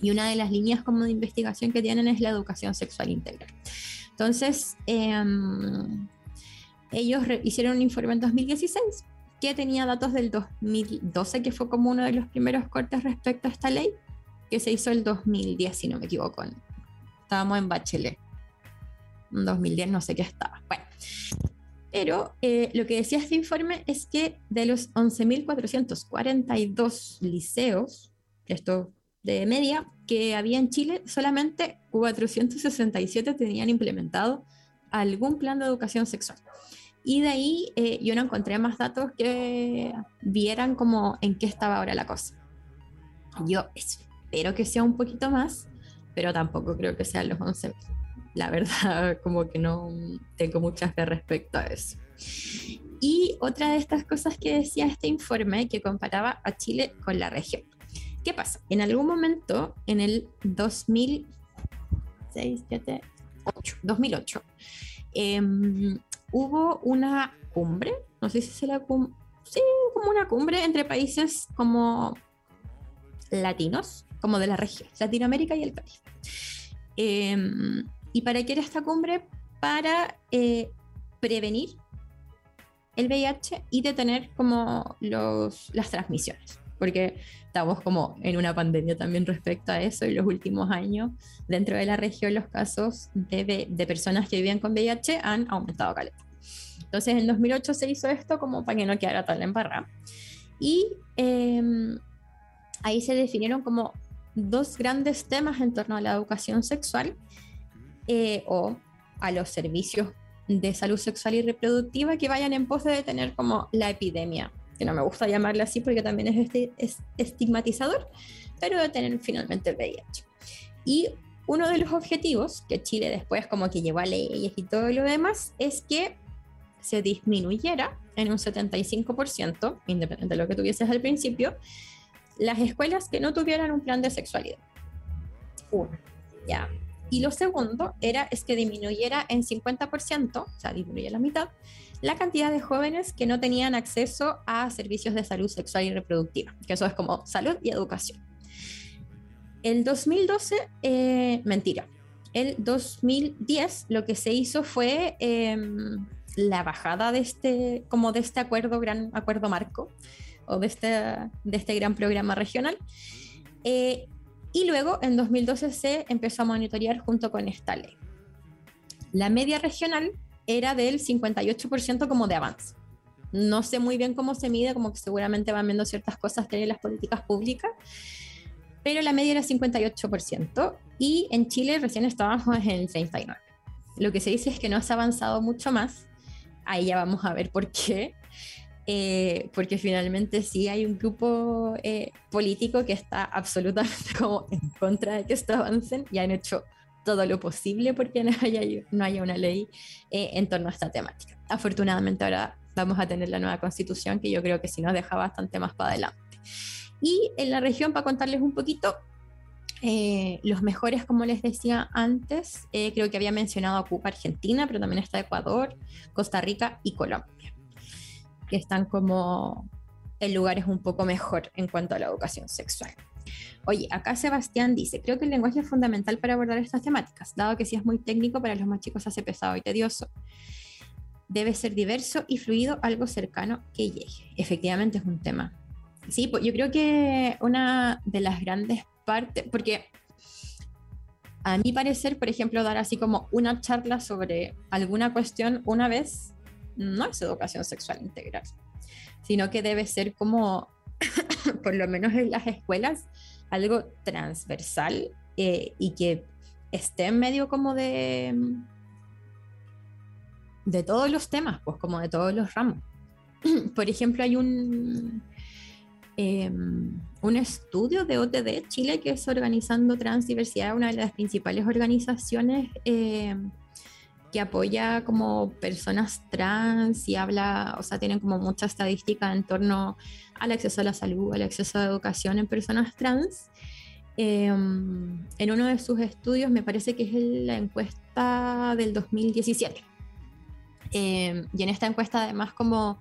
Y una de las líneas como de investigación que tienen es la educación sexual integral. Entonces, em, ellos hicieron un informe en 2016 que tenía datos del 2012, que fue como uno de los primeros cortes respecto a esta ley, que se hizo el 2010, si no me equivoco. Estábamos en Bachelet. En 2010 no sé qué estaba. Bueno, pero eh, lo que decía este informe es que de los 11.442 liceos, esto de media, que había en Chile, solamente 467 tenían implementado algún plan de educación sexual. Y de ahí eh, yo no encontré más datos que vieran como en qué estaba ahora la cosa. Yo espero que sea un poquito más, pero tampoco creo que sean los 11 la verdad [laughs] como que no tengo mucha fe respecto a eso. Y otra de estas cosas que decía este informe que comparaba a Chile con la región. ¿Qué pasa? En algún momento, en el 2006, 2008, hubo una cumbre, no sé si se la cumbre, sí, como una cumbre entre países como latinos, como de la región, Latinoamérica y el Caribe. Em, ¿Y para qué era esta cumbre? Para eh, prevenir el VIH y detener como los, las transmisiones, porque estamos como en una pandemia también respecto a eso y los últimos años dentro de la región los casos de, de personas que vivían con VIH han aumentado caleta. Entonces en 2008 se hizo esto como para que no quedara tan la embarrada. Y em, ahí se definieron como dos grandes temas en torno a la educación sexual eh, o a los servicios de salud sexual y reproductiva que vayan en pos de detener como la epidemia, que no me gusta llamarla así porque también es, es estigmatizador, pero detener finalmente el VIH. Y uno de los objetivos que Chile después como que llevó a leyes y todo lo demás es que se disminuyera en un 75%, independiente de lo que tuvieses al principio, las escuelas que no tuvieran un plan de sexualidad. Uno, ya. Y lo segundo era es que disminuyera en 50%, o sea, disminuye la mitad, la cantidad de jóvenes que no tenían acceso a servicios de salud sexual y reproductiva, que eso es como salud y educación. El 2012, eh, mentira, el 2010 lo que se hizo fue em, la bajada de este, como de este acuerdo, gran acuerdo marco, o de este, de este gran programa regional. Eh, y luego en 2012 se empezó a monitorear junto con esta ley. La media regional era del 58% como de avance. No sé muy bien cómo se mide, como que seguramente van viendo ciertas cosas de las políticas públicas, pero la media era 58% y en Chile recién estábamos en el 39%. Lo que se dice es que no se ha avanzado mucho más. Ahí ya vamos a ver por qué. Eh, porque finalmente sí hay un grupo eh, político que está absolutamente [laughs] como en contra de que esto avancen y han hecho todo lo posible porque no haya, no haya una ley eh, en torno a esta temática. Afortunadamente ahora vamos a tener la nueva constitución que yo creo que sí nos deja bastante más para adelante. Y en la región, para contarles un poquito, los mejores, como les decía antes, creo que había mencionado a Cuba, Argentina, pero también está Ecuador, Costa Rica y Colombia que están como en lugares un poco mejor en cuanto a la educación sexual. Oye, acá Sebastián dice, creo que el lenguaje es fundamental para abordar estas temáticas, dado que si es muy técnico para los más chicos hace pesado y tedioso. Debe ser diverso y fluido, algo cercano que llegue. Efectivamente es un tema. Sí, pues yo creo que una de las grandes partes, porque a mi parecer, por ejemplo, dar así como una charla sobre alguna cuestión una vez no es educación sexual integral, sino que debe ser como, [coughs] por lo menos en las escuelas, algo transversal eh, y que esté en medio como de, de todos los temas, pues como de todos los ramos. [coughs] por ejemplo, hay un, em, un estudio de OTD Chile que es Organizando Transdiversidad, una de las principales organizaciones em, que apoya como personas trans y habla, o sea, tienen como mucha estadística en torno al acceso a la salud, al acceso a la educación en personas trans. Em, en uno de sus estudios, me parece que es la encuesta del 2017. Em, y en esta encuesta además como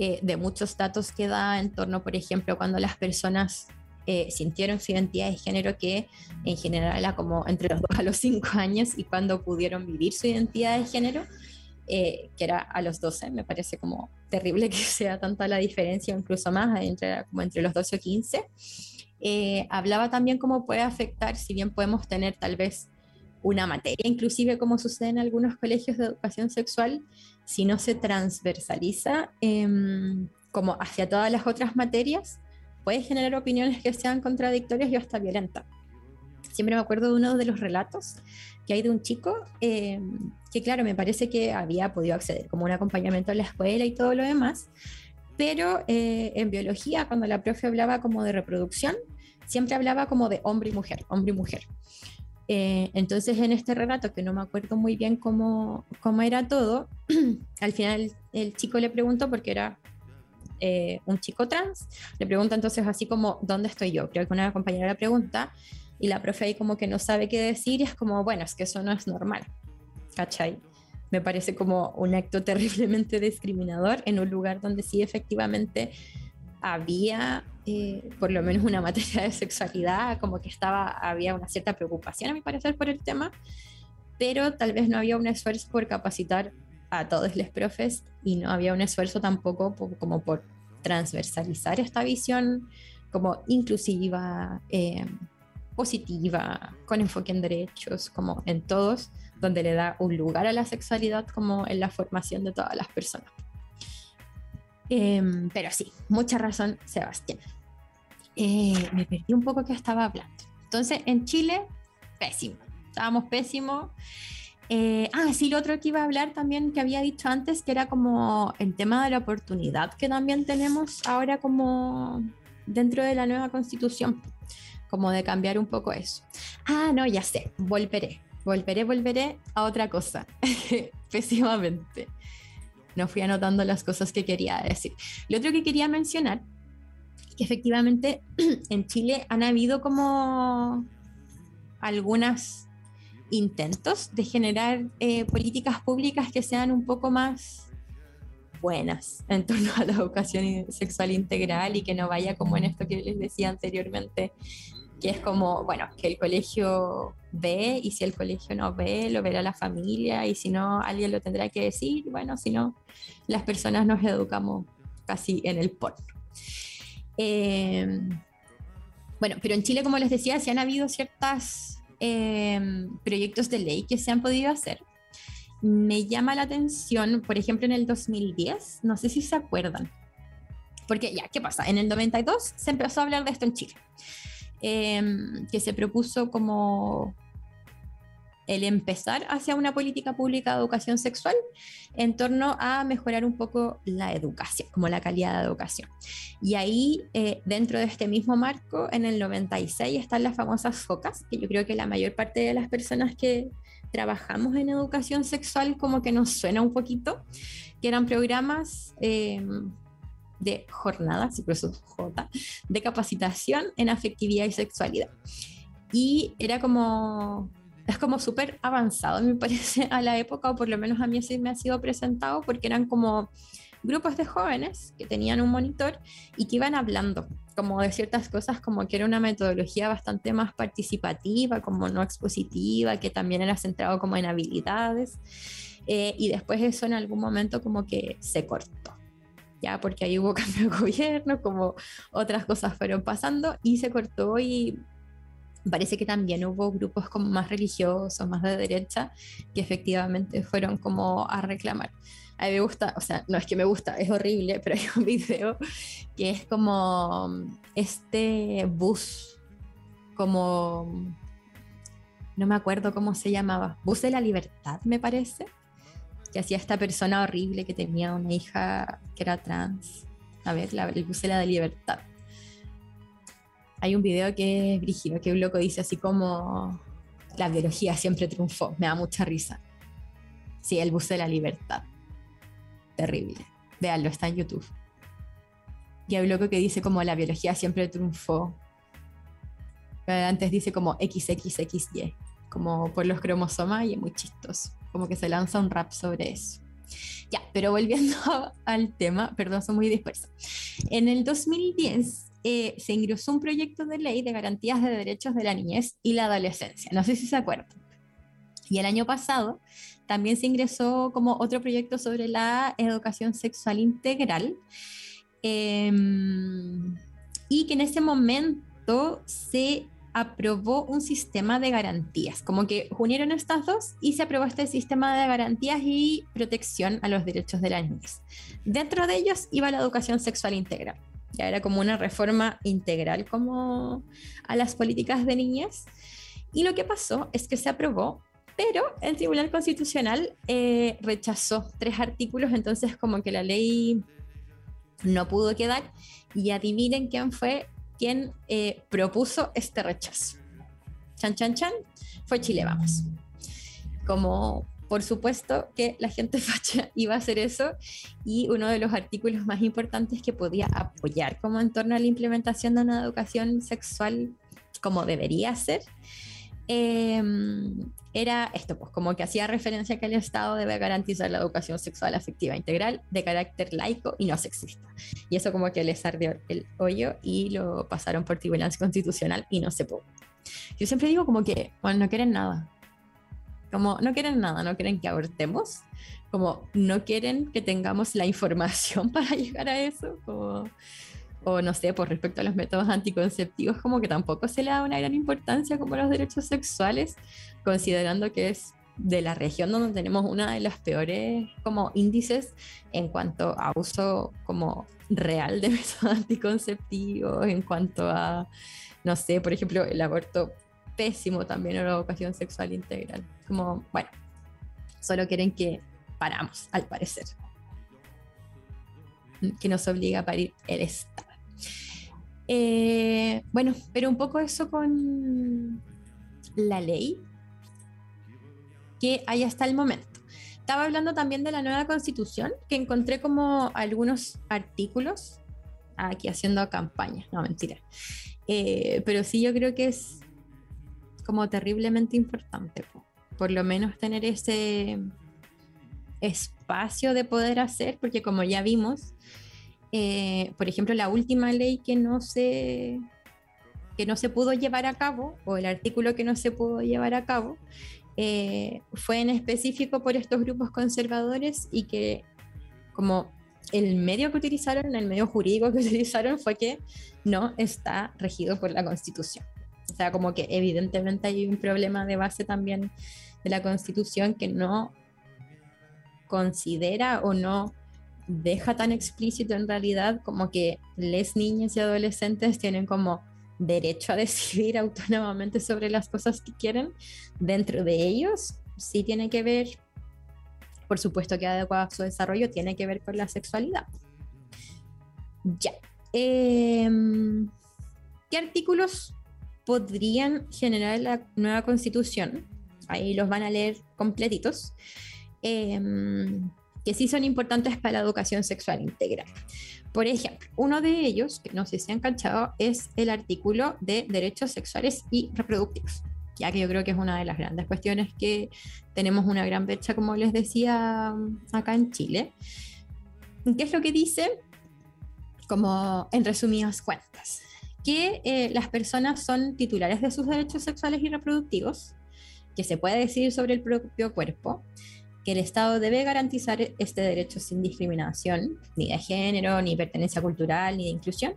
eh, de muchos datos que da en torno, por ejemplo, cuando las personas eh, sintieron su identidad de género que en general era como entre los [laughs] 2 a los 5 años y cuando pudieron vivir su identidad de género, eh, que era a los 12, me parece como terrible [laughs] que sea tanta la diferencia, incluso más, entre, como entre los 12 o 15. Eh, hablaba también cómo puede afectar, si bien podemos tener tal vez una materia, inclusive como sucede en algunos colegios de educación sexual, si no se transversaliza em, como hacia todas las otras materias, puede generar opiniones que sean contradictorias y hasta violentas. Siempre me acuerdo de uno de los relatos que hay de un chico em, que, claro, me parece que había podido acceder como un acompañamiento a la escuela y todo lo demás, pero eh, en biología, cuando la profe hablaba como de reproducción, siempre hablaba como de hombre y mujer, hombre y mujer. Eh, entonces en este relato, que no me acuerdo muy bien cómo, cómo era todo, [clears throat] al final el chico le preguntó, porque era eh, un chico trans, le pregunta entonces así como, ¿dónde estoy yo? Creo que una compañera le pregunta y la profe ahí como que no sabe qué decir y es como, bueno, es que eso no es normal, ¿cachai? Me parece como un acto [laughs] terriblemente discriminador en un lugar donde sí efectivamente había eh, por lo menos una materia de sexualidad, como que estaba, había una cierta preocupación a mi parecer por el tema, pero tal vez no había un esfuerzo por capacitar a todos los profes y no había un esfuerzo tampoco como por transversalizar esta visión como inclusiva, eh, positiva, con enfoque en derechos, como en todos, donde le da un lugar a la sexualidad como en la formación de todas las personas. Em, pero sí, mucha razón, Sebastián. Eh, me perdí un poco que estaba hablando. Entonces, en Chile, pésimo. Estábamos pésimo. Eh, ah, sí, lo otro que iba a hablar también que había dicho antes, que era como el tema de la oportunidad que también tenemos ahora como dentro de la nueva constitución, como de cambiar un poco eso. Ah, no, ya sé, volveré, volveré, volveré a otra cosa, [laughs] pésimamente no fui anotando las cosas que quería decir. Lo otro que quería mencionar, que efectivamente [clears throat] en Chile han habido como algunos intentos de generar eh, políticas públicas que sean un poco más buenas en torno a la educación sexual integral y que no vaya como en esto que les decía anteriormente, que es como, bueno, que el colegio ve y si el colegio no ve, lo verá la familia y si no, alguien lo tendrá que decir, bueno, si no, las personas nos educamos casi en el porno. Em, bueno, pero en Chile, como les decía, sí han habido ciertos em, proyectos de ley que se han podido hacer. Me llama la atención, por ejemplo, en el 2010, no sé si se acuerdan, porque ya, ¿qué pasa? En el 92 se empezó a hablar de esto en Chile. Em, que se propuso como el empezar hacia una política pública de educación sexual en torno a mejorar un poco la educación, como la calidad de educación. Y ahí, eh, dentro de este mismo marco, en el 96 están las famosas FOCAS, que yo creo que la mayor parte de las personas que trabajamos en educación sexual como que nos suena un poquito, que eran programas em, de jornadas, incluso J, de capacitación en afectividad y sexualidad. Y era como, es como súper avanzado, me parece, a la época, o por lo menos a mí así me ha sido presentado, porque eran como grupos de jóvenes que tenían un monitor y que iban hablando como de ciertas cosas, como que era una metodología bastante más participativa, como no expositiva, que también era centrado como en habilidades. Eh, y después eso en algún momento como que se cortó ya porque ahí hubo [laughs] cambio de gobierno, como otras cosas fueron pasando y se cortó y parece que también hubo grupos como más religiosos, más de derecha, que efectivamente fueron como a reclamar. A mí me gusta, o sea, no es que me gusta, es horrible, pero [laughs] hay un video que es como este bus, como, no me acuerdo cómo se llamaba, bus de la libertad, me parece que hacía esta persona horrible que tenía una hija que era trans. A ver, la, bus de la libertad. Hay un video que es brígido, que un loco dice así como la biología siempre triunfó. Me da mucha risa. Sí, el bus de la libertad. Terrible. Veanlo, está en YouTube. Y hay un loco que dice como la biología siempre triunfó. Antes dice como XXXY, como por los cromosomas y es muy chistoso como que se lanza un rap sobre eso. Ya, pero volviendo [laughs] al tema, perdón, soy muy dispersa. En el 2010 eh, se ingresó un proyecto de ley de garantías de derechos de la niñez y la adolescencia. No sé si se acuerdan. Y el año pasado también se ingresó como otro proyecto sobre la educación sexual integral. Em, y que en ese momento se aprobó un sistema de garantías, como que unieron estas dos y se aprobó este sistema de garantías y protección a los derechos de las niñas. Dentro de ellos iba la educación sexual integral. Ya era como una reforma integral como a las políticas de niñas. Y lo que pasó es que se aprobó, pero el Tribunal Constitucional eh, rechazó tres artículos, entonces como que la ley no pudo quedar. Y adivinen quién fue quien eh, propuso este rechazo. Chan, chan, chan, fue Chile Vamos. Como por supuesto que la gente [laughs] facha iba a hacer eso y uno de los artículos más importantes que podía apoyar como en torno a la implementación de una educación sexual como debería ser, em, era esto, pues como que hacía referencia que el Estado debe garantizar la educación sexual afectiva integral de carácter laico y no sexista. Y eso como que les ardió el hoyo y lo pasaron por tribunal constitucional y no se pudo. Yo siempre digo como que, bueno, no quieren nada. Como no quieren nada, no quieren que abortemos, como no quieren que tengamos la información [laughs] para llegar a eso, o no sé, por respecto a los métodos anticonceptivos, como que tampoco se le da una gran importancia como los derechos sexuales, considerando que es de la región donde tenemos una de los peores como índices en cuanto a uso como real de [laughs] métodos anticonceptivos, en cuanto a, no sé, por ejemplo, el aborto pésimo también o la educación sexual integral. Como, bueno, solo quieren que paramos, al parecer. Que nos obliga a parir el Estado. Eh, bueno, pero un poco eso con la ley que hay hasta el momento. Estaba hablando también de la nueva constitución, que encontré como algunos artículos aquí haciendo campaña, no mentira. Eh, pero sí yo creo que es como terriblemente importante, por lo menos tener ese espacio de poder hacer, porque como ya vimos, eh, por ejemplo, la última ley que no se que no se pudo llevar a cabo, o el artículo que no se pudo llevar a cabo, eh, fue en específico por estos grupos conservadores y que como el medio que utilizaron, el medio jurídico que [laughs] utilizaron fue que no está regido por la Constitución. O sea, como que evidentemente hay un problema de base también de la Constitución que no considera o no deja tan explícito en realidad como que les niñas y adolescentes tienen como derecho a [laughs] decidir autónomamente sobre las cosas que quieren, dentro de ellos sí tiene que ver, por supuesto que adecuado a su desarrollo, tiene que ver con la sexualidad. Ya. Em, ¿Qué artículos podrían generar la nueva constitución? Ahí los van a leer completitos. Em, que sí son importantes para la educación sexual integral. Por ejemplo, uno de ellos, que no sé si han cachado, es el artículo de derechos sexuales y reproductivos, ya que yo creo que es una de las grandes cuestiones que tenemos una gran brecha, como les decía acá en Chile. ¿Qué es lo que dice? Como en resumidas cuentas, que eh, las personas son titulares de sus derechos sexuales y reproductivos, que se puede decidir sobre el propio cuerpo, que el Estado debe garantizar este derecho sin discriminación, ni de género, ni pertenencia cultural, ni de inclusión,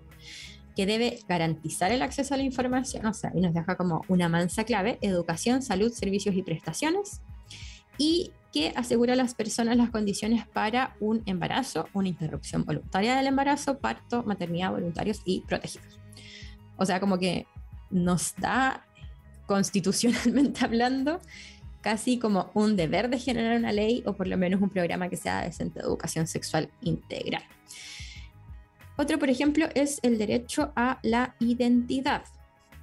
que debe garantizar el acceso a la información, o sea, y nos deja como una mansa clave, educación, salud, servicios y prestaciones, y que asegura a las personas las condiciones para un embarazo, una interrupción voluntaria del embarazo, parto, maternidad voluntarios y protegidos. O sea, como que nos da constitucionalmente [laughs] hablando casi como un deber de generar una ley o por lo menos un programa que sea de centro de educación sexual integral. Otro, por ejemplo, es el derecho a la identidad,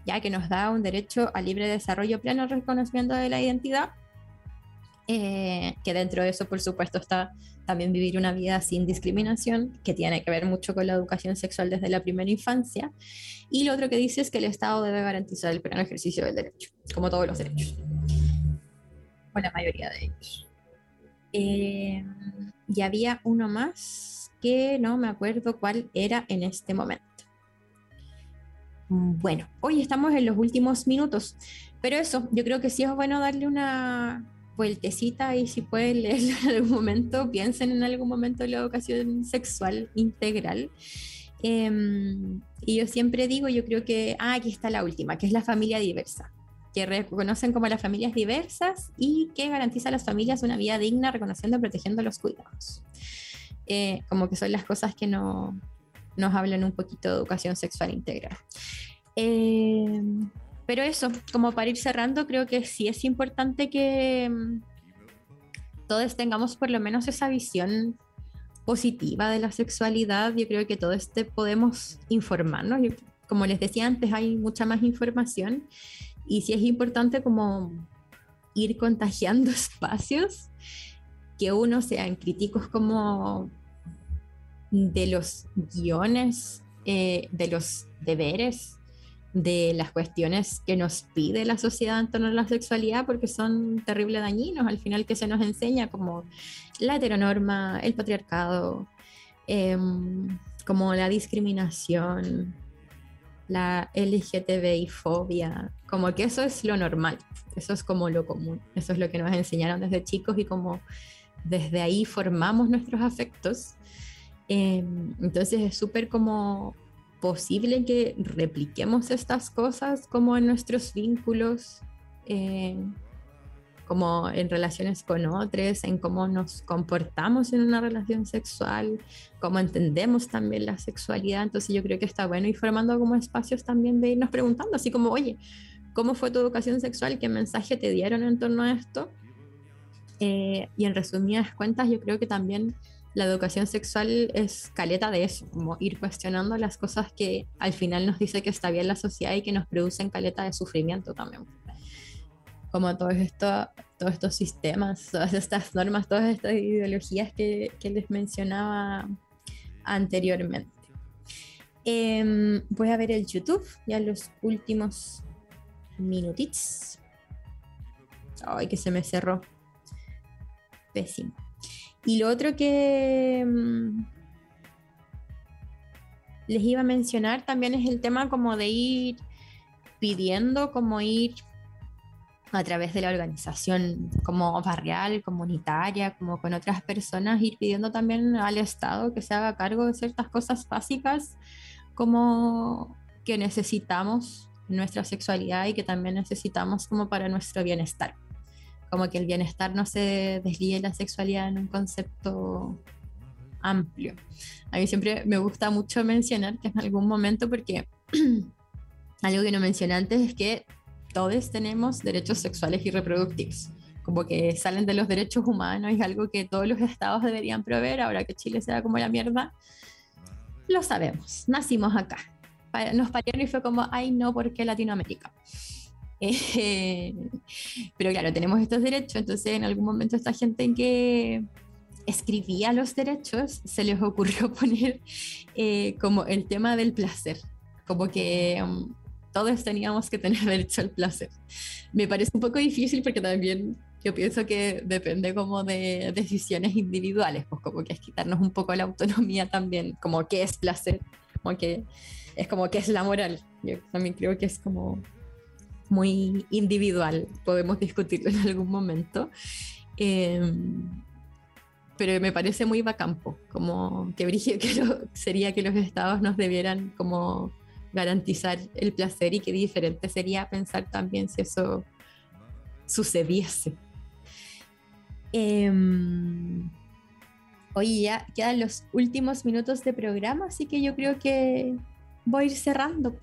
ya que nos da un derecho al libre desarrollo pleno reconocimiento de la identidad, eh, que dentro de eso, por supuesto, está también vivir una vida sin discriminación, que tiene que ver mucho con la educación sexual desde la primera infancia. Y lo otro que dice es que el Estado debe garantizar el pleno ejercicio del derecho, como todos los derechos o la mayoría de ellos. Eh, y había uno más que no me acuerdo cuál era en este momento. Bueno, hoy estamos en los últimos minutos, pero eso, yo creo que sí es bueno darle una vueltecita y si pueden leerlo en algún momento, piensen en algún momento en la educación sexual integral. Em, y yo siempre digo, yo creo que, ah, aquí está la última, que es la familia diversa, que reconocen como las familias diversas y que garantiza a las familias una vida digna, reconociendo y protegiendo los cuidados. Eh, como que son las cosas que no, nos hablan un poquito de educación sexual integral. Em, pero eso, como para ir cerrando, creo que sí es importante que mm, todos tengamos por lo menos esa visión positiva de la sexualidad. Yo creo que todo este podemos informarnos. como les decía antes, hay mucha más información y sí es importante como ir contagiando [laughs] espacios, que uno sean críticos como de los guiones, eh, de los deberes de las cuestiones que nos pide la sociedad en torno a la sexualidad porque son terrible dañinos. Al final que se nos enseña como la heteronorma, el patriarcado, em, como la discriminación, la LGTBI fobia, como que eso es lo normal, eso es como lo común, eso es lo que nos enseñaron desde chicos y como desde ahí formamos nuestros afectos. Em, entonces es súper como posible que repliquemos estas cosas como en nuestros vínculos, eh, como en relaciones con otros, en cómo nos comportamos en una relación sexual, cómo entendemos también la sexualidad. Entonces yo creo que está bueno ir formando como espacios también de irnos preguntando, así como, oye, ¿cómo fue tu educación sexual? ¿Qué mensaje te dieron en torno a esto? Eh, y en resumidas cuentas, yo creo que también la educación sexual es caleta de eso, como ir cuestionando las cosas que al final nos dice que está bien la sociedad y que nos producen caleta de sufrimiento también. Como todos esto, todos estos sistemas, todas estas normas, todas estas ideologías que, que les mencionaba anteriormente. Eh, voy a ver el YouTube, ya los últimos minutitos. Ay, que se me cerró. Pésimo. Y lo otro que mm, les iba a mencionar también es el tema como de ir pidiendo, como ir a través de la organización como barrial, comunitaria, como con otras personas, ir pidiendo también al Estado que se haga cargo de ciertas cosas básicas como que necesitamos nuestra sexualidad y que también necesitamos como para nuestro bienestar como que el bienestar no se desligue la sexualidad en un concepto amplio. A mí siempre me gusta mucho mencionar que en algún momento, porque [clears throat] algo que no mencioné antes es que todos tenemos derechos sexuales y reproductivos, como que salen de los derechos humanos, es algo que todos los estados deberían proveer, ahora que Chile sea como la mierda, lo sabemos, nacimos acá. Nos parieron y fue como, ay no, ¿por qué Latinoamérica? [laughs] Eh, pero claro, tenemos estos derechos, entonces en algún momento esta gente en que escribía los derechos se les ocurrió [laughs] poner eh, como el tema del placer, como que um, todos teníamos que tener [laughs] derecho al placer. Me parece un poco difícil porque también yo pienso que depende como de decisiones individuales, pues como que es quitarnos un poco la autonomía también, como qué es placer, como que es como qué es la moral. Yo también creo que es como muy individual, podemos discutirlo en algún momento. Em, pero me parece muy vacampo, como que [laughs] que sería que los estados nos debieran como garantizar el placer y qué diferente sería pensar también si eso sucediese. Eh, oye, ya quedan los últimos minutos de programa, así que yo creo que voy a ir cerrando.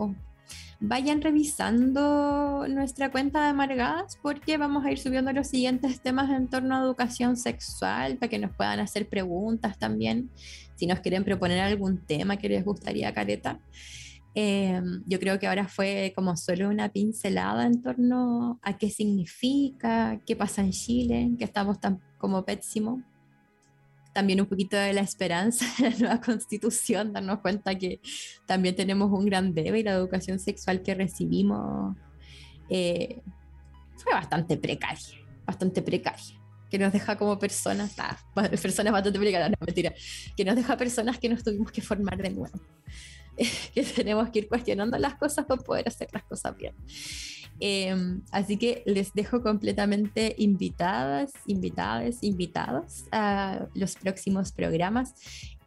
Vayan revisando nuestra cuenta de Amargadas porque vamos a ir subiendo los siguientes temas en torno a educación sexual para que nos puedan hacer preguntas también, si nos quieren proponer algún tema que les gustaría, Careta. Eh, yo creo que ahora fue como solo una pincelada en torno a qué significa, qué pasa en Chile, que estamos tan como pésimo también un poquito de la esperanza [laughs] de la nueva constitución, darnos cuenta que también tenemos un gran debe y la educación sexual que recibimos eh, fue bastante precaria, bastante precaria, que nos deja como personas, personas bastante precarias, no mentira, que nos deja personas que nos tuvimos que formar de nuevo. [laughs] que tenemos que ir cuestionando las cosas para poder hacer las cosas bien. Em, así que les dejo completamente invitadas, invitadas, invitados a los próximos programas.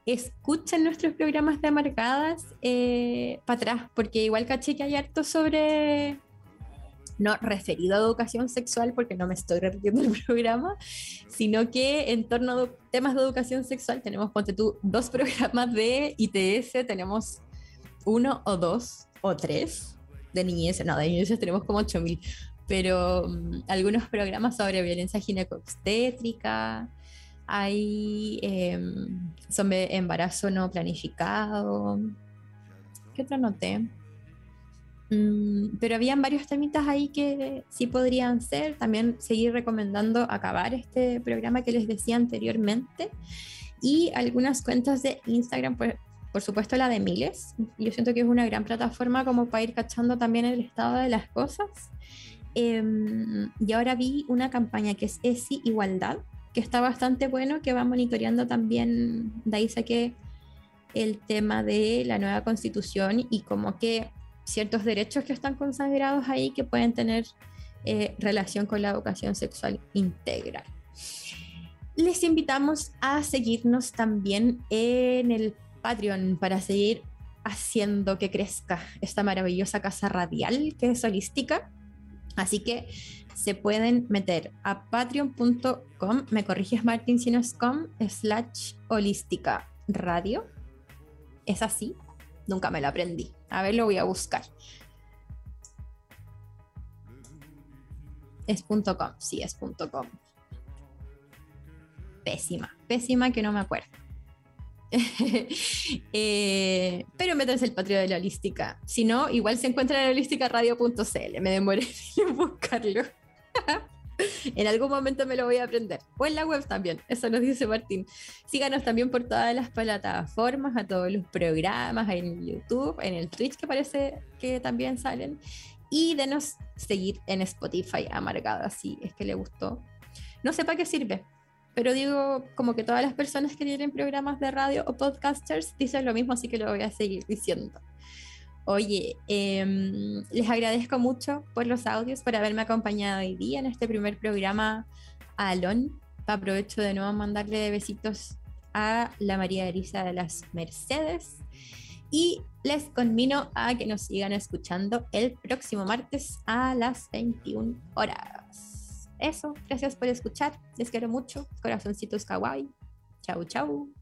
Escuchen nuestros programas de marcadas eh, para atrás, porque igual caché que hay harto sobre no referido a educación sexual, porque no me estoy repitiendo el [laughs] programa, sino que en torno a temas de educación sexual tenemos, ponte tú, dos [laughs] programas de ITS, tenemos uno o dos o tres de niñez, no, de niñez tenemos como 8000, pero mm, algunos programas sobre violencia ginecobstétrica, hay em, sobre embarazo no planificado. ¿Qué otro noté? Mm, pero habían varios temitas ahí que sí podrían ser. También seguir recomendando acabar este programa que les decía anteriormente. Y algunas cuentas de Instagram, por, por supuesto la de Miles. Yo siento que es una gran plataforma como para ir cachando también el estado de las cosas. Em, y ahora vi una campaña que es ESI Igualdad, que está bastante bueno, que va monitoreando también, de ahí saqué el tema de la nueva constitución y como que ciertos derechos que están consagrados ahí que pueden tener eh, relación con la educación sexual integral. Les invitamos a seguirnos también en el Patreon para seguir haciendo que crezca esta maravillosa casa radial que es holística. Así que se pueden meter a patreon.com, me corriges Martín si no es com, slash holística radio. ¿Es así? Nunca me lo aprendí. A ver, lo voy a buscar. Es .com, sí, es .com. Pésima, pésima que no me acuerdo. [laughs] eh, pero métanse el Patreon de la holística. Si no, igual se encuentra en holísticaradio.cl. Me demoré [laughs] en buscarlo. [laughs] en algún momento me lo voy a aprender. O en la web también, eso nos dice Martín. Síganos también por todas las plataformas, a todos los programas, en YouTube, en el Twitch que parece que también salen. Y denos seguir en Spotify amargada si es que le gustó. No sé para qué sirve, pero digo como que todas las personas que tienen programas de radio o podcasters dicen lo mismo, así que lo voy a seguir diciendo. Oye, em, les agradezco mucho por los audios, por haberme acompañado hoy día en este primer programa a Alon. Aprovecho de nuevo mandarle besitos a la María Elisa de las Mercedes. Y les conmino a que nos sigan escuchando el próximo martes a las 21 horas. Eso, gracias por escuchar. Les quiero mucho. Corazoncitos kawaii. Chau, chau.